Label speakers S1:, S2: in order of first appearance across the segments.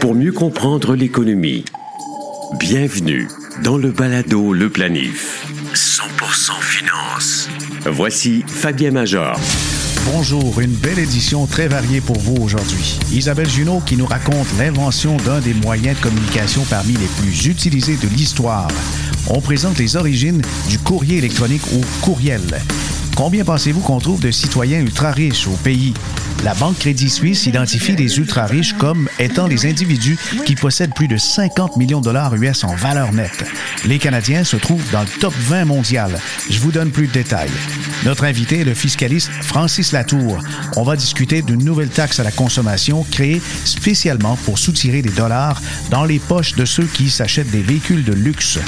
S1: Pour mieux comprendre l'économie, bienvenue dans le balado Le Planif. 100% finance. Voici Fabien Major.
S2: Bonjour, une belle édition très variée pour vous aujourd'hui. Isabelle Junot qui nous raconte l'invention d'un des moyens de communication parmi les plus utilisés de l'histoire. On présente les origines du courrier électronique ou courriel. Combien pensez-vous qu'on trouve de citoyens ultra riches au pays? La Banque Crédit Suisse identifie les ultra-riches comme étant les individus qui possèdent plus de 50 millions de dollars US en valeur nette. Les Canadiens se trouvent dans le top 20 mondial. Je vous donne plus de détails. Notre invité est le fiscaliste Francis Latour. On va discuter d'une nouvelle taxe à la consommation créée spécialement pour soutirer des dollars dans les poches de ceux qui s'achètent des véhicules de luxe.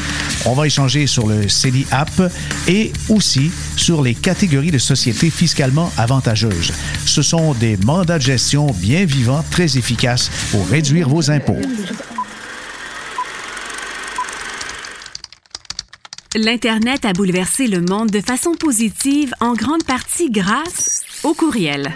S2: On va échanger sur le CELI App et aussi sur les catégories de sociétés fiscalement avantageuses. Ce sont des mandats de gestion bien vivants, très efficaces pour réduire vos impôts.
S3: L'Internet a bouleversé le monde de façon positive en grande partie grâce au courriel.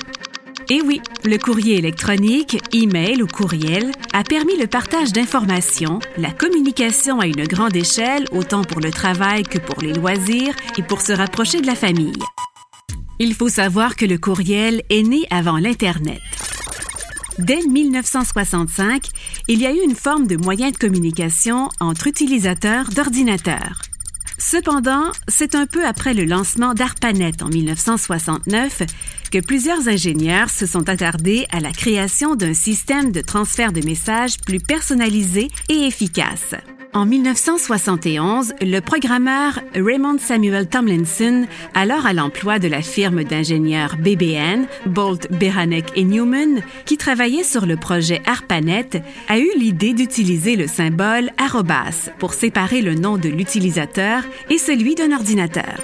S3: Et oui, le courrier électronique, e-mail ou courriel a permis le partage d'informations, la communication à une grande échelle, autant pour le travail que pour les loisirs et pour se rapprocher de la famille. Il faut savoir que le courriel est né avant l'Internet. Dès 1965, il y a eu une forme de moyen de communication entre utilisateurs d'ordinateurs. Cependant, c'est un peu après le lancement d'ARPANET en 1969 que plusieurs ingénieurs se sont attardés à la création d'un système de transfert de messages plus personnalisé et efficace. En 1971, le programmeur Raymond Samuel Tomlinson, alors à l'emploi de la firme d'ingénieurs BBN, Bolt, Beranek et Newman, qui travaillait sur le projet ARPANET, a eu l'idée d'utiliser le symbole arrobas pour séparer le nom de l'utilisateur et celui d'un ordinateur.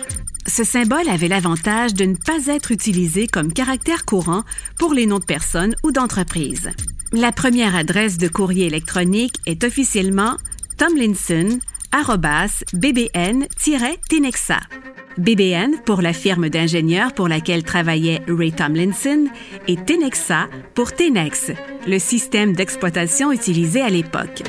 S3: Ce symbole avait l'avantage de ne pas être utilisé comme caractère courant pour les noms de personnes ou d'entreprises. La première adresse de courrier électronique est officiellement Tomlinson, bbn-tenexa. BBN pour la firme d'ingénieurs pour laquelle travaillait Ray Tomlinson et Tenexa pour Tenex, le système d'exploitation utilisé à l'époque.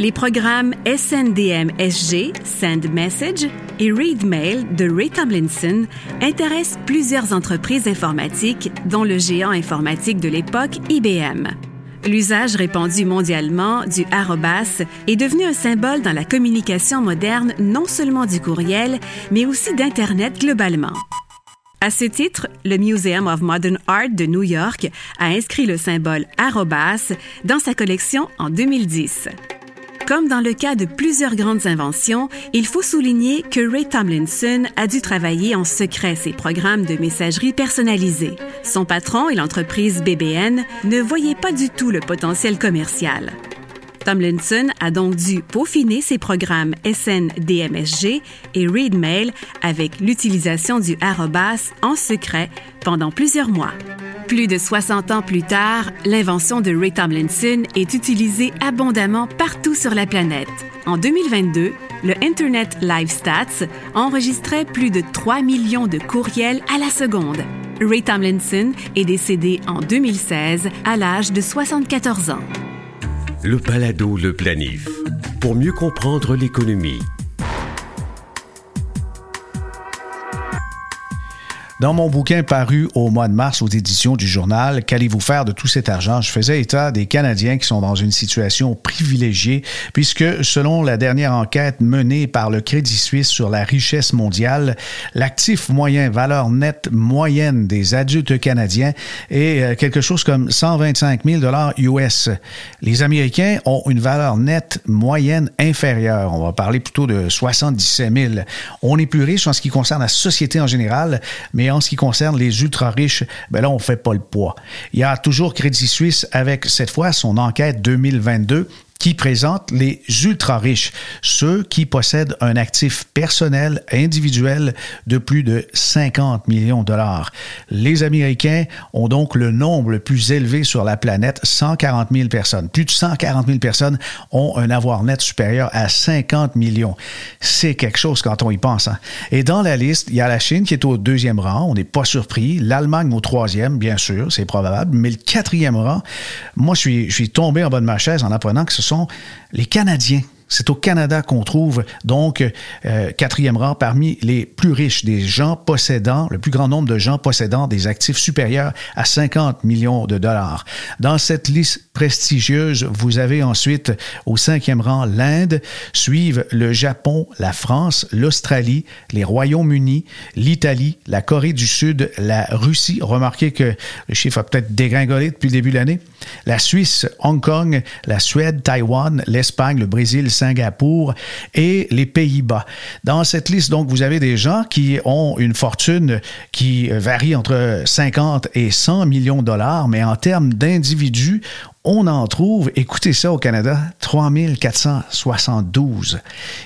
S3: Les programmes SNDM-SG, Send Message, et ReadMail de Ray Tomlinson intéressent plusieurs entreprises informatiques, dont le géant informatique de l'époque IBM. L'usage répandu mondialement du arrobas est devenu un symbole dans la communication moderne non seulement du courriel, mais aussi d'Internet globalement. À ce titre, le Museum of Modern Art de New York a inscrit le symbole arrobas dans sa collection en 2010. Comme dans le cas de plusieurs grandes inventions, il faut souligner que Ray Tomlinson a dû travailler en secret ses programmes de messagerie personnalisés. Son patron et l'entreprise BBN ne voyaient pas du tout le potentiel commercial. Tomlinson a donc dû peaufiner ses programmes SNDMSG et ReadMail avec l'utilisation du arrobas en secret pendant plusieurs mois. Plus de 60 ans plus tard, l'invention de Ray Tomlinson est utilisée abondamment partout sur la planète. En 2022, le Internet Live Stats enregistrait plus de 3 millions de courriels à la seconde. Ray Tomlinson est décédé en 2016 à l'âge de 74 ans.
S1: Le Palado Le Planif. Pour mieux comprendre l'économie,
S2: Dans mon bouquin paru au mois de mars aux éditions du journal Qu'allez-vous faire de tout cet argent, je faisais état des Canadiens qui sont dans une situation privilégiée puisque selon la dernière enquête menée par le Crédit Suisse sur la richesse mondiale, l'actif moyen valeur nette moyenne des adultes canadiens est euh, quelque chose comme 125 000 dollars US. Les Américains ont une valeur nette moyenne inférieure. On va parler plutôt de 77 000. On est plus riche en ce qui concerne la société en général, mais en ce qui concerne les ultra-riches, ben là, on fait pas le poids. Il y a toujours Crédit Suisse avec, cette fois, son enquête 2022 qui présente les ultra-riches, ceux qui possèdent un actif personnel individuel de plus de 50 millions de dollars. Les Américains ont donc le nombre le plus élevé sur la planète, 140 000 personnes. Plus de 140 000 personnes ont un avoir net supérieur à 50 millions. C'est quelque chose quand on y pense. Hein. Et dans la liste, il y a la Chine qui est au deuxième rang, on n'est pas surpris. L'Allemagne au troisième, bien sûr, c'est probable. Mais le quatrième rang, moi, je suis, tombé en bas de ma chaise en apprenant que ce sont les Canadiens c'est au Canada qu'on trouve donc euh, quatrième rang parmi les plus riches des gens possédant, le plus grand nombre de gens possédant des actifs supérieurs à 50 millions de dollars. Dans cette liste prestigieuse, vous avez ensuite au cinquième rang l'Inde, suivent le Japon, la France, l'Australie, les Royaumes-Unis, l'Italie, la Corée du Sud, la Russie. Remarquez que le chiffre a peut-être dégringolé depuis le début de l'année. La Suisse, Hong Kong, la Suède, Taïwan, l'Espagne, le Brésil, Singapour et les Pays-Bas. Dans cette liste, donc, vous avez des gens qui ont une fortune qui varie entre 50 et 100 millions de dollars, mais en termes d'individus, on en trouve, écoutez ça au Canada, 3472.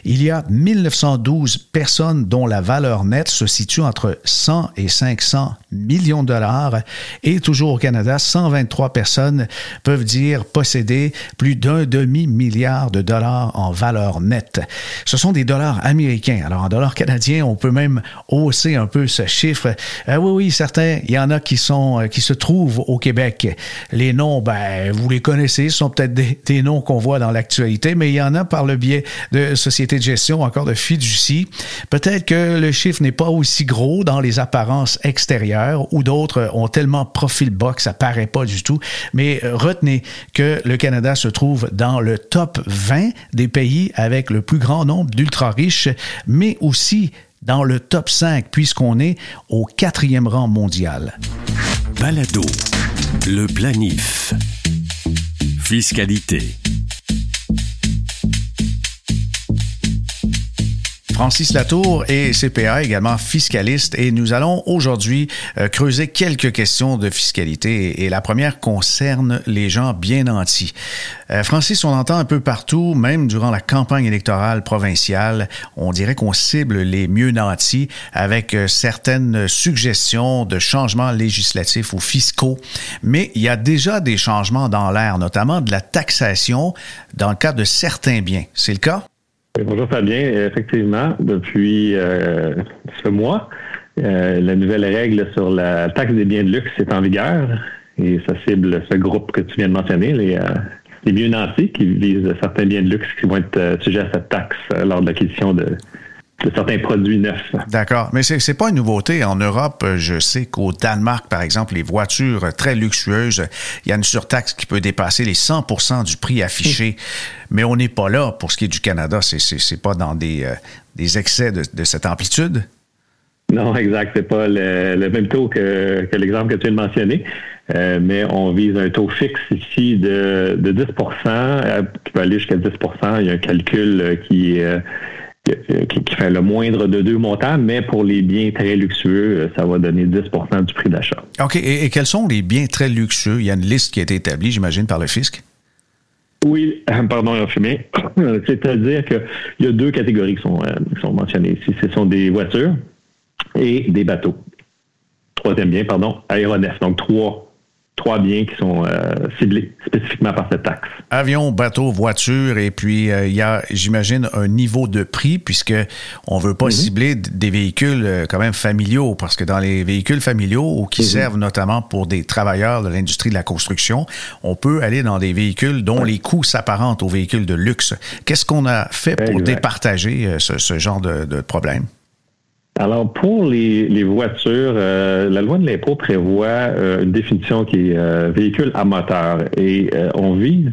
S2: Il y a 1912 personnes dont la valeur nette se situe entre 100 et 500 millions de dollars. Et toujours au Canada, 123 personnes peuvent dire posséder plus d'un demi-milliard de dollars en valeur nette. Ce sont des dollars américains. Alors en dollars canadiens, on peut même hausser un peu ce chiffre. Euh, oui, oui, certains, il y en a qui sont, euh, qui se trouvent au Québec. Les noms, ben, vous les connaissez, ce sont peut-être des, noms qu'on voit dans l'actualité, mais il y en a par le biais de sociétés de gestion, encore de fiducie. Peut-être que le chiffre n'est pas aussi gros dans les apparences extérieures ou d'autres ont tellement profil bas que ça paraît pas du tout. Mais euh, retenez que le Canada se trouve dans le top 20 des pays avec le plus grand nombre d'ultra riches, mais aussi dans le top 5 puisqu'on est au quatrième rang mondial.
S1: Balado, le planif. Fiscalité.
S2: Francis Latour est CPA, également fiscaliste, et nous allons aujourd'hui euh, creuser quelques questions de fiscalité. Et, la première concerne les gens bien nantis. Euh, Francis, on entend un peu partout, même durant la campagne électorale provinciale, on dirait qu'on cible les mieux nantis avec euh, certaines suggestions de changements législatifs ou fiscaux. Mais il y a déjà des changements dans l'air, notamment de la taxation dans le cas de certains biens. C'est le cas?
S4: Bonjour Fabien. Effectivement, depuis euh, ce mois, euh, la nouvelle règle sur la taxe des biens de luxe est en vigueur et ça cible ce groupe que tu viens de mentionner, les, euh, les biens nantis qui visent certains biens de luxe qui vont être sujets à cette taxe lors de l'acquisition de, de certains produits neufs.
S2: D'accord. Mais c'est n'est pas une nouveauté. En Europe, je sais qu'au Danemark, par exemple, les voitures très luxueuses, il y a une surtaxe qui peut dépasser les 100% du prix affiché. Mais on n'est pas là pour ce qui est du Canada. C'est pas dans des, euh, des excès de, de, cette amplitude.
S4: Non, exact. C'est pas le, même taux que, que l'exemple que tu viens de mentionner. Euh, mais on vise un taux fixe ici de, de 10 euh, qui peut aller jusqu'à 10% Il y a un calcul qui est qui, fait le moindre de deux montants, mais pour les biens très luxueux, euh, ça va donner 10% du prix d'achat.
S2: OK. Et, quels sont les biens très luxueux? Il y a une liste qui a été établie, j'imagine, par le fisc?
S4: Oui, pardon, fumé. C'est-à-dire qu'il y a deux catégories qui sont, euh, qui sont mentionnées ici. Ce sont des voitures et des bateaux. Troisième bien, pardon, aéronefs. Donc, trois trois biens qui sont euh, ciblés spécifiquement par cette taxe.
S2: Avion, bateau, voiture, et puis euh, il y a, j'imagine, un niveau de prix puisque on veut pas mhm. cibler des véhicules euh, quand même familiaux parce que dans les véhicules familiaux ou qui mhm. servent notamment pour des travailleurs de l'industrie de la construction, on peut aller dans des véhicules dont les coûts s'apparentent aux véhicules de luxe. Qu'est-ce qu'on a fait pour départager ce, genre de, de problème?
S4: Alors, pour les, voitures, euh, la loi de l'impôt prévoit euh, une définition qui est euh, véhicule à moteur. Et on vise,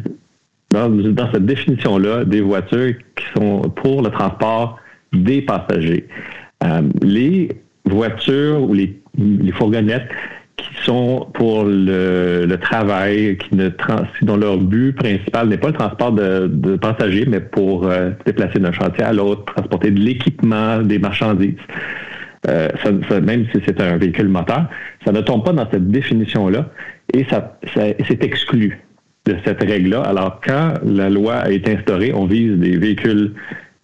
S4: dans, cette définition-là, des voitures qui sont pour le transport des passagers. les voitures ou les fourgonnettes qui sont pour le, travail, qui ne dont leur but principal n'est pas le transport de, passagers, mais pour euh, se déplacer d'un chantier à l'autre, transporter de l'équipement, des marchandises. Euh, même si c'est un véhicule moteur, ça ne tombe pas dans cette définition-là et ça, c'est exclu. de cette règle-là. Alors, quand la loi a été instaurée, on vise des véhicules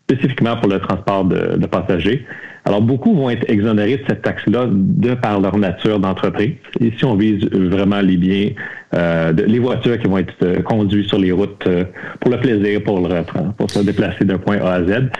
S4: spécifiquement pour le transport de, passagers. Alors, beaucoup vont être exonérés de cette taxe-là de par leur nature d'entreprise. Ici, on vise vraiment les biens, euh, les voitures qui vont être euh, conduites sur les routes euh, pour le plaisir, pour, le, pour se déplacer d'un point A à Z.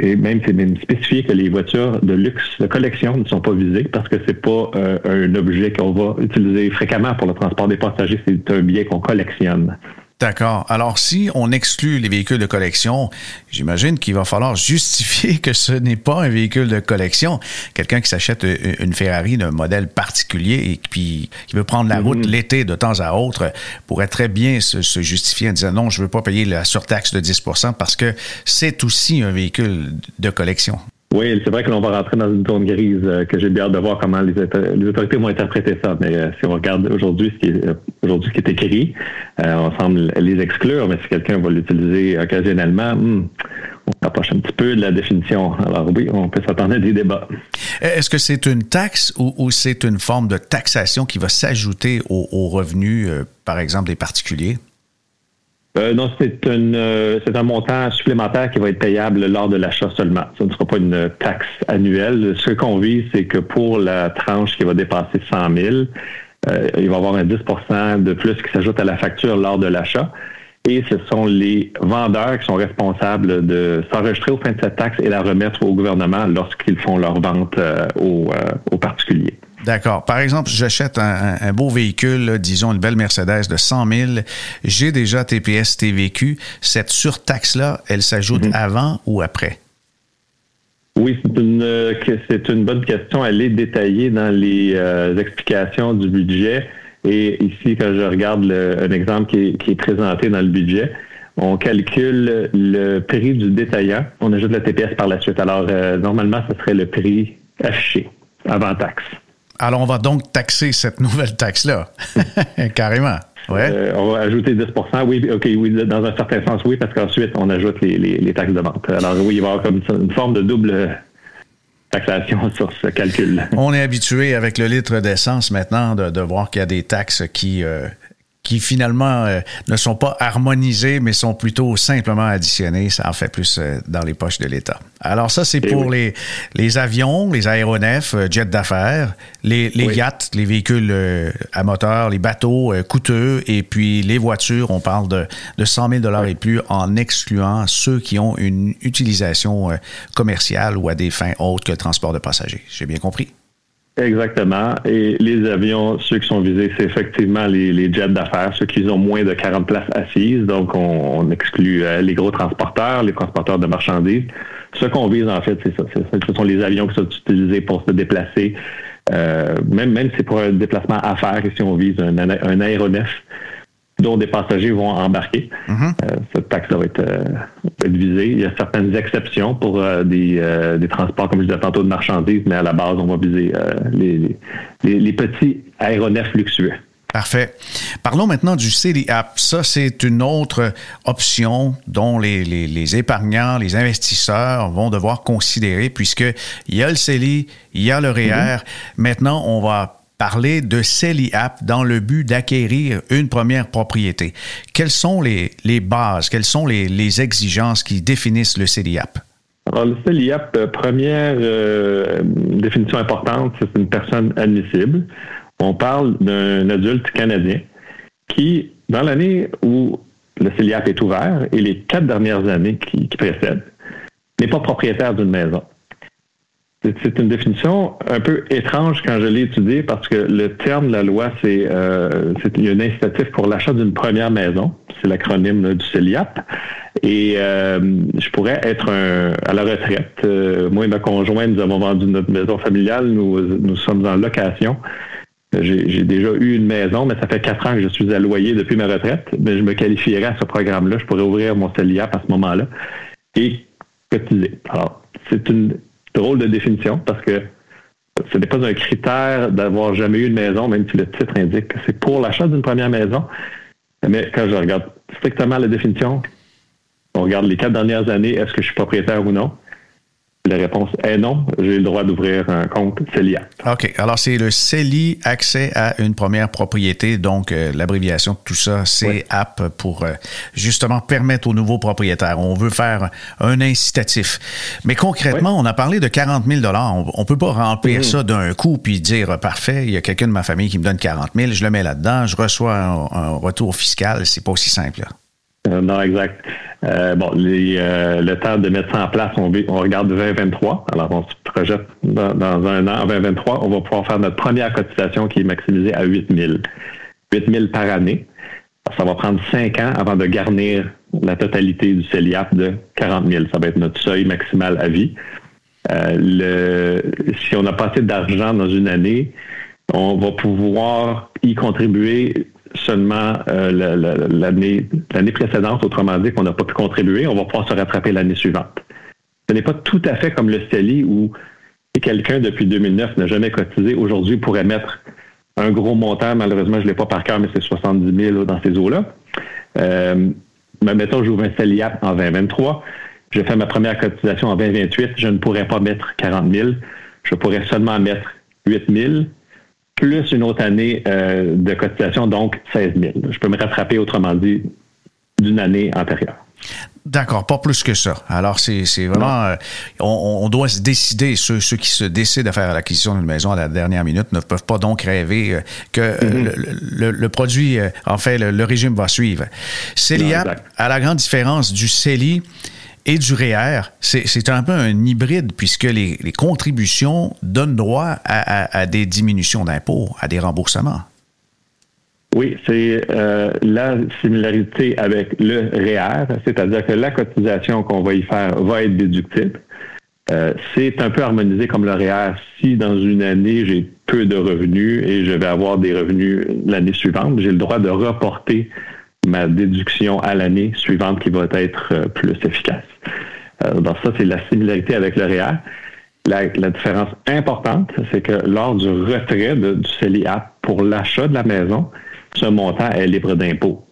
S4: et même, c'est même spécifié que les voitures de luxe, de collection ne sont pas visées parce que c'est pas un objet qu'on va utiliser fréquemment pour le transport des passagers, c'est un bien qu'on collectionne.
S2: D'accord. Alors, si on exclut les véhicules de collection, j'imagine qu'il va falloir justifier que ce n'est pas un véhicule de collection. Quelqu'un qui s'achète une Ferrari d'un modèle particulier et puis qui veut prendre la route mhm. l'été de temps à autre pourrait très bien se, justifier en disant non, je ne veux pas payer la surtaxe de 10% parce que c'est aussi un véhicule de collection.
S4: Oui, c'est vrai que l'on va rentrer dans une zone grise euh, que j'ai bien hâte de voir comment les, autorités vont interpréter ça. Mais euh, si on regarde aujourd'hui ce qui est euh, aujourd'hui qui est écrit, on semble les exclure, mais si quelqu'un va l'utiliser occasionnellement, hmm, on s'approche un petit peu de la définition. Alors oui, on peut s'attendre à des débats.
S2: Est-ce que c'est une taxe ou, c'est une forme de taxation qui va s'ajouter aux revenus, par exemple, des particuliers?
S4: Euh, non, c'est euh, un montant supplémentaire qui va être payable lors de l'achat seulement. Ce ne sera pas une taxe annuelle. Ce qu'on vise, c'est que pour la tranche qui va dépasser 100 000, euh, il va y avoir un 10% de plus qui s'ajoute à la facture lors de l'achat. Et ce sont les vendeurs qui sont responsables de s'enregistrer au fin de cette taxe et la remettre au gouvernement lorsqu'ils font leur vente aux particuliers.
S2: D'accord. Par exemple, j'achète un, beau véhicule, disons une belle Mercedes de 100 000. J'ai déjà TPS TVQ. Cette surtaxe-là, elle s'ajoute mhm. avant ou après?
S4: Oui, c'est une, c'est une bonne question. Elle est détaillée dans les euh, explications du budget. Et ici, quand je regarde un exemple qui est, présenté dans le budget, on calcule le prix du détaillant. On ajoute la TPS par la suite. Alors, euh, normalement, ce serait le prix affiché avant taxe.
S2: Alors, on va donc taxer cette nouvelle taxe-là, carrément. Ouais.
S4: Euh, on va ajouter 10% oui, OK, oui, dans un certain sens, oui, parce qu'ensuite, on ajoute les, taxes de vente. Alors, oui, il va y avoir comme une forme de double taxation sur ce calcul.
S2: On est habitué avec le litre d'essence maintenant de, voir qu'il y a des taxes qui, euh, qui finalement euh, ne sont pas harmonisés, mais sont plutôt simplement additionnés. Ça en fait plus euh, dans les poches de l'État. Alors ça, c'est eh pour les, les avions, les aéronefs, euh, jets d'affaires, les, les yachts, les véhicules à moteur, les bateaux coûteux, et puis les voitures, on parle de, de 100 000 dollars et plus en excluant ceux qui ont une utilisation commerciale ou à des fins autres que le transport de passagers. J'ai bien compris?
S4: Exactement. Et les avions, ceux qui sont visés, c'est effectivement les, jets d'affaires, ceux qui ont moins de 40 places assises. Donc, on, exclut euh, les gros transporteurs, les transporteurs de marchandises. Ce qu'on vise, en fait, c'est ça. Ce sont les avions qui sont utilisés pour se déplacer. Euh, même, même si c'est pour un déplacement à faire, si on vise un, un aéronef, dont des passagers vont embarquer. Mhm. Euh, cette taxe-là va, euh, être, visée. Il y a certaines exceptions pour euh, des, transports, comme je disais tantôt, de marchandises, mais à la base, on va viser les, petits aéronefs luxueux.
S2: Parfait. Parlons maintenant du CELI-App. Ça, c'est une autre option dont les, épargnants, les investisseurs vont devoir considérer puisqu'il y a le CELI, il y a le REER. Mhm. Maintenant, on va parler de CELI-App dans le but d'acquérir une première propriété. Quelles sont les, bases, quelles sont les, exigences qui définissent le CELI-App?
S4: Alors, le CELI-App, euh, première euh, définition importante, c'est une personne admissible. On parle d'un adulte canadien qui, dans l'année où le CELI-App est ouvert et les quatre dernières années qui précèdent, n'est pas propriétaire d'une maison. C'est une définition un peu étrange quand je l'ai étudiée parce que le terme de la loi, c'est euh, un incitatif pour l'achat d'une première maison. C'est l'acronyme du CELIAP. Et euh, je pourrais être à la retraite. Euh, moi et ma conjointe, nous avons vendu notre maison familiale. Nous, nous sommes en location. J'ai déjà eu une maison, mais ça fait quatre ans que je suis à loyer depuis ma retraite. Mais je me qualifierais à ce programme-là. Je pourrais ouvrir mon CELIAP à ce moment-là et cotiser. Alors, c'est une drôle de définition parce que ce n'est pas un critère d'avoir jamais eu une maison, même si le titre indique que c'est pour l'achat d'une première maison. Mais quand je regarde strictement la définition, on regarde les quatre dernières années, est-ce que je suis propriétaire ou non? La réponse est non. J'ai le droit d'ouvrir un compte CELI
S2: OK. Alors, c'est le CELI accès à une première propriété. Donc, euh, l'abréviation de tout ça, c'est app pour euh, justement permettre aux nouveaux propriétaires. On veut faire un incitatif. Mais concrètement, on a parlé de 40 000 On ne peut pas remplir mm-hmm. ça d'un coup puis dire, parfait, il y a quelqu'un de ma famille qui me donne 40 000, je le mets là-dedans, je reçois un, retour fiscal. C'est pas aussi simple. Là.
S4: Euh, non, exact. Euh, bon, euh, le temps de mettre ça en place, on, on regarde 2023. Alors, on se projette dans, un an, en 2023, on va pouvoir faire notre première cotisation qui est maximisée à 8 000. 8 000 par année. Ça va prendre 5 ans avant de garnir la totalité du CELIAP de 40 000. Ça va être notre seuil maximal à vie. le, si on a passé d'argent dans une année, on va pouvoir y contribuer seulement euh, l'année précédente, autrement dit, qu'on n'a pas pu contribuer, on va pouvoir se rattraper l'année suivante. Ce n'est pas tout à fait comme le CELI où quelqu'un depuis 2009 n'a jamais cotisé, aujourd'hui pourrait mettre un gros montant, malheureusement je ne l'ai pas par cœur, mais c'est 70 000 dans ces eaux-là. Euh, mais mettons, j'ouvre un CELIAP en 2023, je fais ma première cotisation en 2028, je ne pourrais pas mettre 40 000, je pourrais seulement mettre 8 000 plus une autre année euh, de cotisation, donc 16 000. Je peux me rattraper, autrement dit, d'une année antérieure.
S2: D'accord, pas plus que ça. Alors, c'est vraiment. Euh, on, doit se décider. Ceux, qui se décident à faire l'acquisition d'une maison à la dernière minute ne peuvent pas donc rêver euh, que mm-hmm. le, produit, en fait, le, régime va suivre. CELIA, à la grande différence du CELI, et du REER, c'est un peu un hybride puisque les, contributions donnent droit à, des diminutions d'impôts, à des remboursements.
S4: Oui, c'est euh, la similarité avec le REER, c'est-à-dire que la cotisation qu'on va y faire va être déductible. Euh, c'est un peu harmonisé comme le REER. Si dans une année, j'ai peu de revenus et je vais avoir des revenus l'année suivante, j'ai le droit de reporter ma déduction à l'année suivante qui va être euh, plus efficace. Euh, donc ça, c'est la similarité avec le REER. La, différence importante, c'est que lors du retrait du CELIAP pour l'achat de la maison, ce montant est libre d'impôt.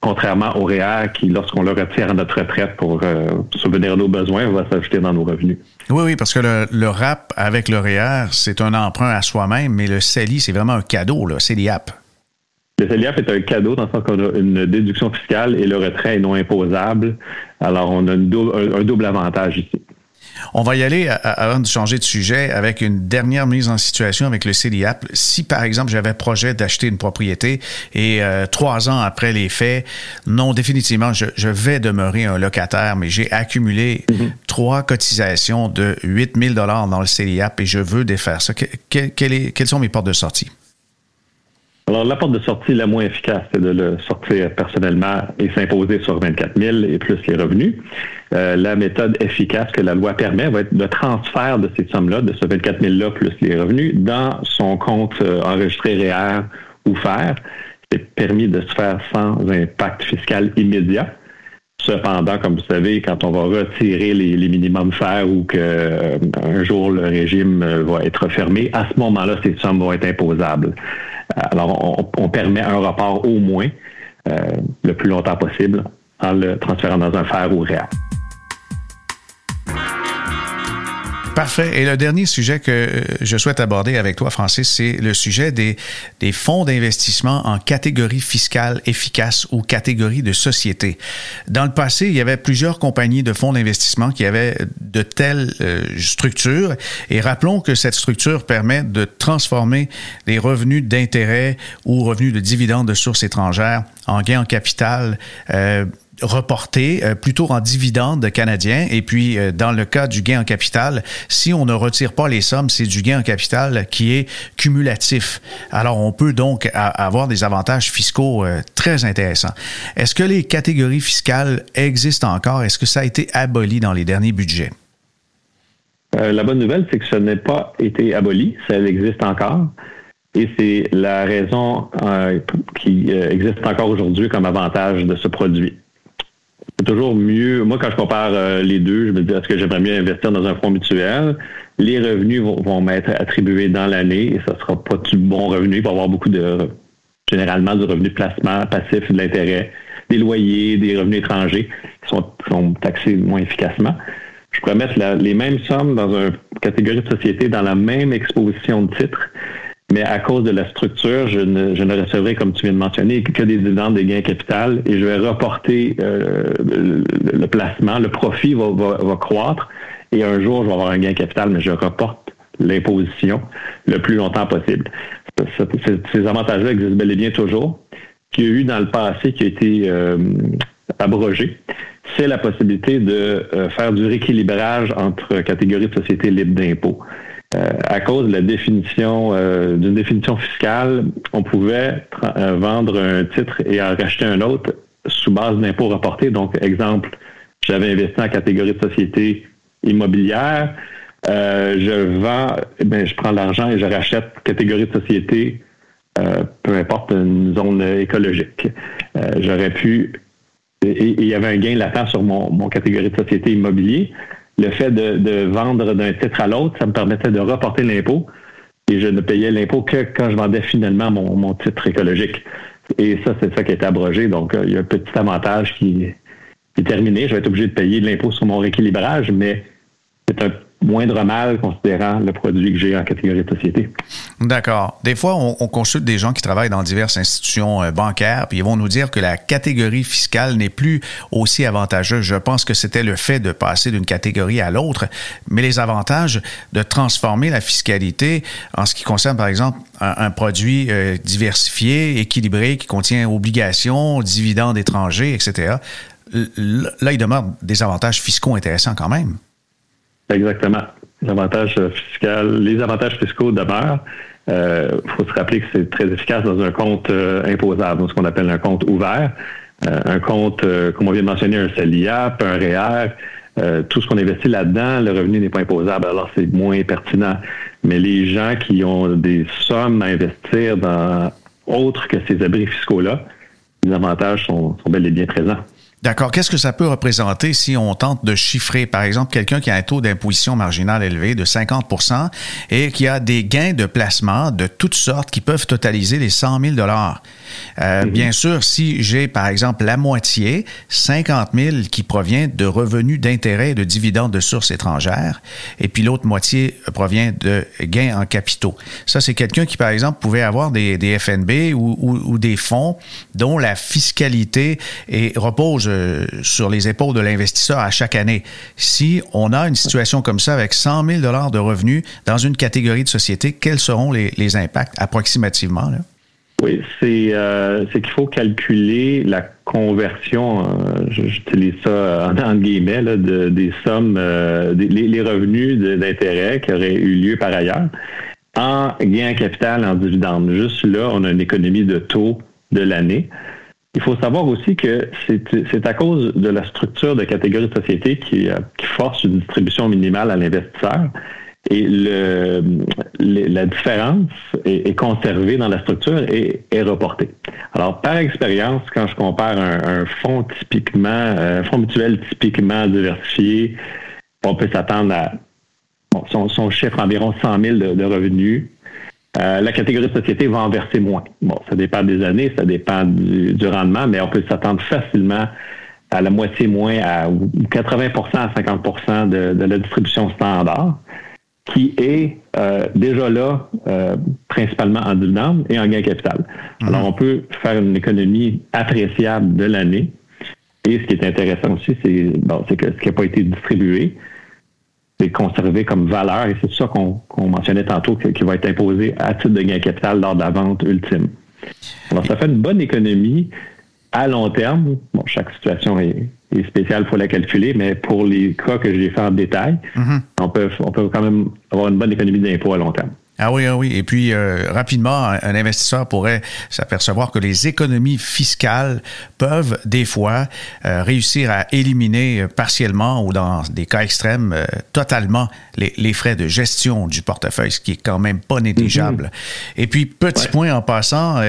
S4: Contrairement au REER qui, lorsqu'on le retire à notre retraite pour euh, subvenir à nos besoins, va s'ajouter dans nos revenus.
S2: Oui, oui, parce que le, RAP avec le REER, c'est un emprunt à soi-même, mais le CELI, c'est vraiment un cadeau, le CELIAP.
S4: Le CELIAP est un cadeau dans le sens qu'on a une déduction fiscale et le retrait est non imposable. Alors, on a un, double avantage ici.
S2: On va y aller avant de changer de sujet avec une dernière mise en situation avec le CELIAP. Si, par exemple, j'avais projet d'acheter une propriété et euh, trois ans après les faits, non, définitivement, je, vais demeurer un locataire, mais j'ai accumulé mm-hmm. trois cotisations de 8 000 dans le CELIAP et je veux défaire ça. quelles sont mes portes de sortie?
S4: Alors, la porte de sortie la moins efficace, c'est de le sortir personnellement et s'imposer sur 24 000 et plus les revenus. Euh, la méthode efficace que la loi permet va être le transfert de ces sommes-là, de ce 24 000-là plus les revenus, dans son compte euh, enregistré REER ou FER. C'est permis de se faire sans impact fiscal immédiat. Cependant, comme vous savez, quand on va retirer les, minimums FER ou qu'un euh, jour le régime va être fermé, à ce moment-là, ces sommes vont être imposables. Alors, on, permet un report au moins euh, le plus longtemps possible en le transférant dans un fer ou réel.
S2: Parfait. Et le dernier sujet que euh, je souhaite aborder avec toi, Francis, c'est le sujet des, des fonds d'investissement en catégorie fiscale efficace ou catégorie de société. Dans le passé, il y avait plusieurs compagnies de fonds d'investissement qui avaient de telles euh, structures. Et rappelons que cette structure permet de transformer les revenus d'intérêt ou revenus de dividendes de sources étrangères en gains en capital euh, reporté euh, plutôt en dividendes canadiens. Et puis, euh, dans le cas du gain en capital, si on ne retire pas les sommes, c'est du gain en capital qui est cumulatif. Alors, on peut donc avoir des avantages fiscaux euh, très intéressants. Est-ce que les catégories fiscales existent encore? Est-ce que ça a été aboli dans les derniers budgets?
S4: la bonne nouvelle, c'est que ça n'a pas été aboli, ça existe encore. Et c'est la raison qui existe encore aujourd'hui comme avantage de ce produit c'est toujours mieux. Moi, quand je compare euh, les deux, je me dis est-ce que j'aimerais mieux investir dans un fonds mutuel? Les revenus vont, m'être attribués dans l'année et ça sera pas du bon revenu. Il va y avoir beaucoup de généralement du revenu de placement passif, de l'intérêt, des loyers, des revenus étrangers qui sont, taxés moins efficacement. je pourrais mettre les mêmes sommes dans une catégorie de société dans la même exposition de titres, mais à cause de la structure, je ne, je ne recevrai, comme tu viens de mentionner, que des dividendes, des gains capital, et je vais reporter euh, le, placement, le profit va, va, croître, et un jour, je vais avoir un gain capital, mais je reporte l'imposition le plus longtemps possible. Ces avantages-là existent bel et bien toujours. Qu'il y a eu dans le passé qui a été euh, abrogé, c'est la possibilité de euh, faire du rééquilibrage entre catégories de sociétés libres d'impôts. Euh, à cause de la définition euh, d'une définition fiscale, on pouvait euh, vendre un titre et en racheter un autre sous base d'impôts reportés. Donc, exemple, j'avais investi en catégorie de société immobilière, je vends, eh je prends l'argent et je rachète catégorie de société, peu importe une zone écologique. J'aurais pu et il y avait un gain latent sur mon, mon catégorie de société immobilier le fait de, vendre d'un titre à l'autre, ça me permettait de reporter l'impôt et je ne payais l'impôt que quand je vendais finalement mon, titre écologique. Et ça, c'est ça qui a été abrogé. Donc, euh, il y a un petit avantage qui, est terminé. Je vais être obligé de payer l'impôt sur mon rééquilibrage, mais c'est un moindre mal considérant le produit que j'ai en catégorie de société.
S2: D'accord. Des fois, on, consulte des gens qui travaillent dans diverses institutions euh, bancaires, puis ils vont nous dire que la catégorie fiscale n'est plus aussi avantageuse. Je pense que c'était le fait de passer d'une catégorie à l'autre, mais les avantages de transformer la fiscalité en ce qui concerne, par exemple, un, produit euh, diversifié, équilibré, qui contient obligations, dividendes étrangers, etc. Là, il demeure des avantages fiscaux intéressants quand même.
S4: Exactement. Les avantages euh, fiscaux, les avantages fiscaux demeurent. Il euh, faut se rappeler que c'est très efficace dans un compte euh, imposable, ce qu'on appelle un compte ouvert. un compte, comme on vient de mentionner, un CELIAP, un REER, e tout ce qu'on investit là-dedans, le revenu n'est pas imposable, alors c'est moins pertinent. Mais les gens qui ont des sommes à investir dans autre que ces abris fiscaux-là, les avantages sont bel et bien présents.
S2: D'accord. Qu'est-ce que ça peut représenter si on tente de chiffrer, par exemple, quelqu'un qui a un taux d'imposition marginale élevé de 50% et qui a des gains de placement de toutes sortes qui peuvent totaliser les 100 000 dollars. Euh, mhm. Bien sûr, si j'ai, par exemple, la moitié, 50 000 qui provient de revenus d'intérêts et de dividendes de sources étrangères, et puis l'autre moitié provient de gains en capitaux. Ça, c'est quelqu'un qui, par exemple, pouvait avoir des, des FNB ou, ou, des fonds dont la fiscalité est, repose euh, sur les épaules de l'investisseur à chaque année. Si on a une situation comme ça avec 100 000 dollars de revenus dans une catégorie de société, quels seront les, impacts approximativement?
S4: Oui, euh, c'est qu'il faut calculer la conversion, euh, j'utilise ça en, guillemets, des sommes, les, revenus d'intérêt qui auraient eu lieu par ailleurs en gain capital, en dividende. Juste là, on a une économie de taux de l'année. Il faut savoir aussi que c'est à cause de la structure de catégorie de société qui, euh, qui force une distribution minimale à l'investisseur. Et le, la différence est, conservée dans la structure et est reportée. Alors, par expérience, quand je compare un, fonds typiquement, euh, un fonds mutuel typiquement diversifié, on peut s'attendre à son, son, chiffre environ 100 000 de revenus euh, la catégorie de société va en verser moins. Bon, ça dépend des années, ça dépend du, rendement, mais on peut s'attendre facilement à la moitié moins, à 80% à 50% de, de, la distribution standard, qui est euh, déjà là euh, principalement en dividende et en gain capital. Mhm. Alors, on peut faire une économie appréciable de l'année. Et ce qui est intéressant aussi, c'est bon, que ce qui n'a pas été distribué, conservé comme valeur et c'est ça qu'on mentionnait tantôt qui va être imposé à titre de gain capital lors de la vente ultime. Alors, ça fait une bonne économie à long terme. Bon, chaque situation est, spéciale, il faut la calculer, mais pour les cas que j'ai fait en détail, mm-hmm. on, peut, on peut quand même avoir une bonne économie d'impôt à long terme.
S2: Ah oui, ah oui. Et puis, euh, rapidement, un investisseur pourrait s'apercevoir que les économies fiscales peuvent, des fois, euh, réussir à éliminer partiellement ou, dans des cas extrêmes, euh, totalement les, frais de gestion du portefeuille, ce qui est quand même pas négligeable. Mm-hmm. Et puis, petit point en passant,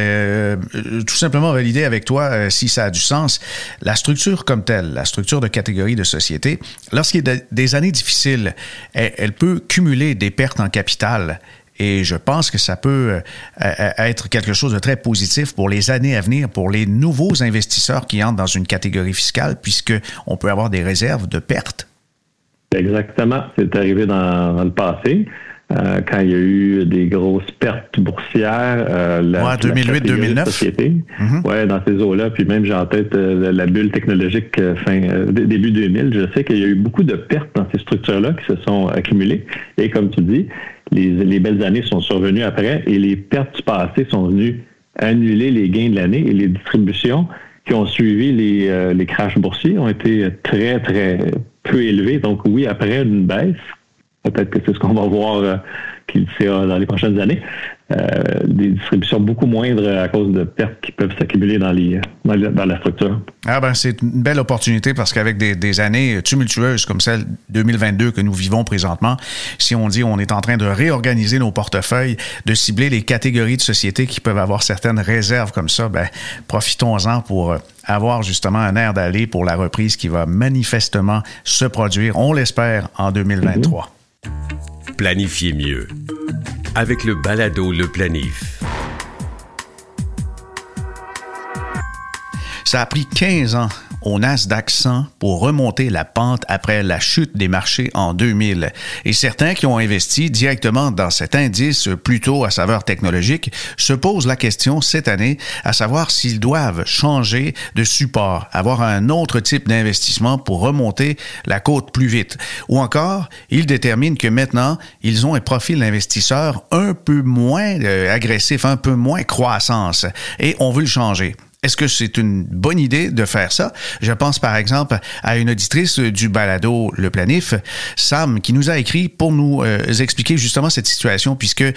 S2: tout simplement valider avec toi, si ça a du sens, la structure comme telle, la structure de catégorie de société, lorsqu'il y a des années difficiles, elle peut cumuler des pertes en capital et je pense que ça peut euh, être quelque chose de très positif pour les années à venir, pour les nouveaux investisseurs qui entrent dans une catégorie fiscale, puisqu'on peut avoir des réserves de pertes.
S4: Exactement. C'est arrivé dans, le passé. Euh, quand il y a eu des grosses pertes boursières.
S2: Euh, la, 2008-2009.
S4: Mm-hmm. Ouais, dans ces eaux-là. Puis même, j'ai en tête euh, la bulle technologique fin début 2000. Je sais qu'il y a eu beaucoup de pertes dans ces structures-là qui se sont accumulées. Et comme tu dis, les, les belles années sont survenues après et les pertes du passé sont venues annuler les gains de l'année et les distributions qui ont suivi les, euh, les crashs boursiers ont été très, très peu élevés. Donc oui, après une baisse, peut-être que c'est ce qu'on va voir euh, qu'il sera dans les prochaines années, des distributions beaucoup moindres à cause de pertes qui peuvent s'accumuler dans, les, dans, la structure.
S2: Ah ben c'est une belle opportunité parce qu'avec des, années tumultueuses comme celle 2022 que nous vivons présentement, si on dit on est en train de réorganiser nos portefeuilles, de cibler les catégories de sociétés qui peuvent avoir certaines réserves comme ça, ben profitons-en pour avoir justement un air d'aller pour la reprise qui va manifestement se produire, on l'espère, en 2023.
S1: Planifiez mieux avec le balado Le Planif.
S2: Ça a pris 15 ans au Nasdaq 100 pour remonter la pente après la chute des marchés en 2000. Et certains qui ont investi directement dans cet indice plutôt à saveur technologique se posent la question cette année à savoir s'ils doivent changer de support, avoir un autre type d'investissement pour remonter la côte plus vite. Ou encore, ils déterminent que maintenant, ils ont un profil d'investisseur un peu moins euh, agressif, un peu moins croissance et on veut le changer. Est-ce que c'est une bonne idée de faire ça? Je pense par exemple à une auditrice du balado Le Planif, Sam, qui nous a écrit pour nous euh, expliquer justement cette situation, puisque euh,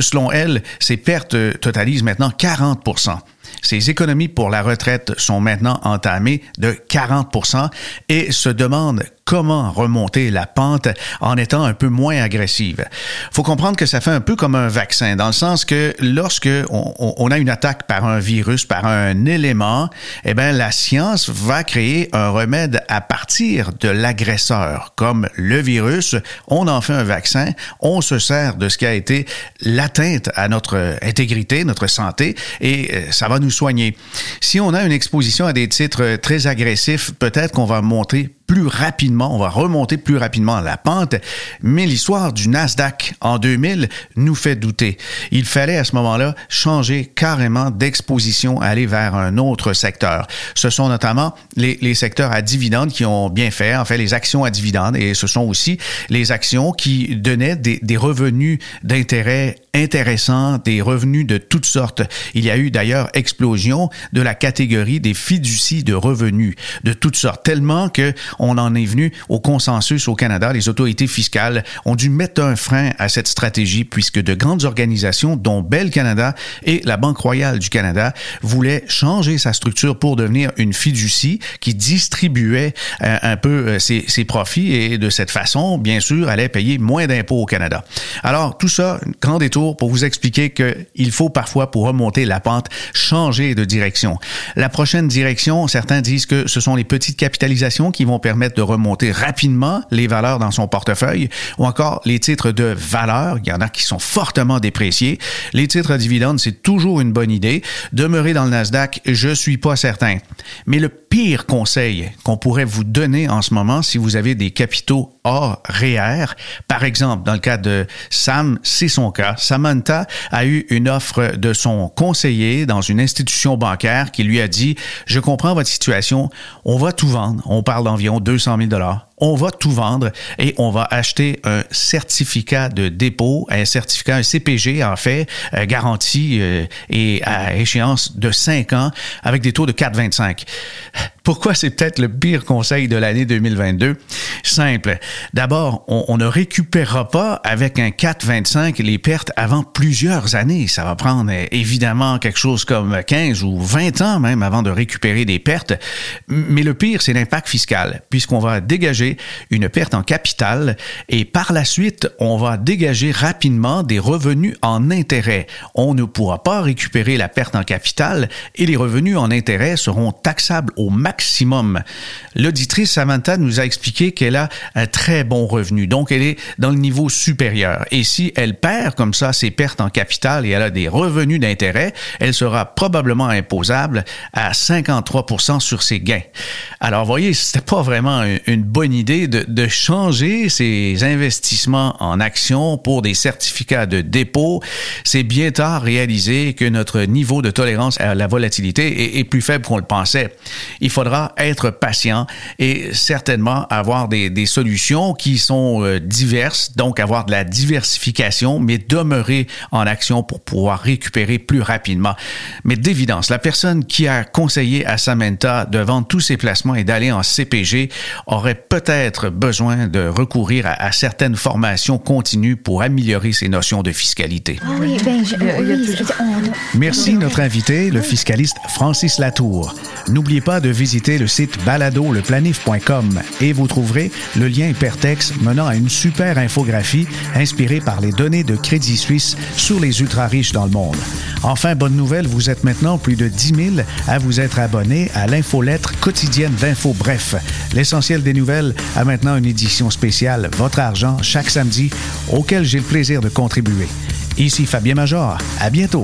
S2: selon elle, ses pertes totalisent maintenant 40% ses économies pour la retraite sont maintenant entamées de 40% et se demande comment remonter la pente en étant un peu moins agressive. Faut comprendre que ça fait un peu comme un vaccin, dans le sens que lorsque on, a une attaque par un virus, par un élément, eh bien, la science va créer un remède à partir de l'agresseur. Comme le virus, on en fait un vaccin, on se sert de ce qui a été l'atteinte à notre intégrité, notre santé, et euh, ça va nous soigner. Si on a une exposition à des titres très agressifs, peut-être qu'on va monter plus rapidement, on va remonter plus rapidement la pente, mais l'histoire du Nasdaq en 2000 nous fait douter. Il fallait à ce moment-là changer carrément d'exposition, aller vers un autre secteur. Ce sont notamment les, les, secteurs à dividendes qui ont bien fait, en fait les actions à dividendes, et ce sont aussi les actions qui donnaient des, des revenus d'intérêt intéressants, des revenus de toutes sortes. Il y a eu d'ailleurs explosion de la catégorie des fiducies de revenus de toutes sortes, tellement que on en est venu au consensus au Canada. Les autorités fiscales ont dû mettre un frein à cette stratégie puisque de grandes organisations, dont Bell Canada et la Banque royale du Canada, voulaient changer sa structure pour devenir une fiducie qui distribuait euh, un peu euh, ses, profits et de cette façon, bien sûr, allait payer moins d'impôts au Canada. Alors, tout ça, grand détour pour vous expliquer qu'il faut parfois, pour remonter la pente, changer de direction. La prochaine direction, certains disent que ce sont les petites capitalisations qui vont de remonter rapidement les valeurs dans son portefeuille ou encore les titres de valeur. Il y en a qui sont fortement dépréciés. Les titres à dividendes, c'est toujours une bonne idée. Demeurer dans le Nasdaq, je suis pas certain. Mais le pire conseil qu'on pourrait vous donner en ce moment si vous avez des capitaux hors REER, par exemple, dans le cas de Sam, c'est son cas. Samantha a eu une offre de son conseiller dans une institution bancaire qui lui a dit, je comprends votre situation, on va tout vendre. On parle d'environ 200 000 on va tout vendre et on va acheter un certificat de dépôt, un certificat, un CPG en fait, euh, garanti euh, et à échéance de 5 ans avec des taux de 4,25. Pourquoi c'est peut-être le pire conseil de l'année 2022? Simple. D'abord, on, ne récupérera pas avec un 4,25 les pertes avant plusieurs années. Ça va prendre euh, évidemment quelque chose comme 15 ou 20 ans même avant de récupérer des pertes. Mais le pire, c'est l'impact fiscal, puisqu'on va dégager une perte en capital et par la suite, on va dégager rapidement des revenus en intérêt. On ne pourra pas récupérer la perte en capital et les revenus en intérêt seront taxables au maximum maximum. L'auditrice Samantha nous a expliqué qu'elle a un très bon revenu, donc elle est dans le niveau supérieur. Et si elle perd comme ça ses pertes en capital et elle a des revenus d'intérêt, elle sera probablement imposable à 53% sur ses gains. Alors, voyez, c'était pas vraiment une bonne idée de, changer ses investissements en actions pour des certificats de dépôt. C'est bien tard réalisé que notre niveau de tolérance à la volatilité est, est plus faible qu'on le pensait. Il faudra être patient et certainement avoir des, des solutions qui sont euh, diverses, donc avoir de la diversification, mais demeurer en action pour pouvoir récupérer plus rapidement. Mais d'évidence, la personne qui a conseillé à Samantha de vendre tous ses placements et d'aller en CPG aurait peut-être besoin de recourir à, à, certaines formations continues pour améliorer ses notions de fiscalité.
S5: Ah oui, ben, je, oui, on...
S2: Merci notre invité, le fiscaliste Francis Latour. N'oubliez pas de visiter le site baladoleplanif.com et vous trouverez le lien hypertexte menant à une super infographie inspirée par les données de Crédit Suisse sur les ultra-riches dans le monde. Enfin, bonne nouvelle, vous êtes maintenant plus de 10 000 à vous être abonnés à l'infolettre quotidienne d'Info Bref. L'essentiel des nouvelles a maintenant une édition spéciale Votre argent chaque samedi auquel j'ai le plaisir de contribuer. Ici Fabien Major. À bientôt.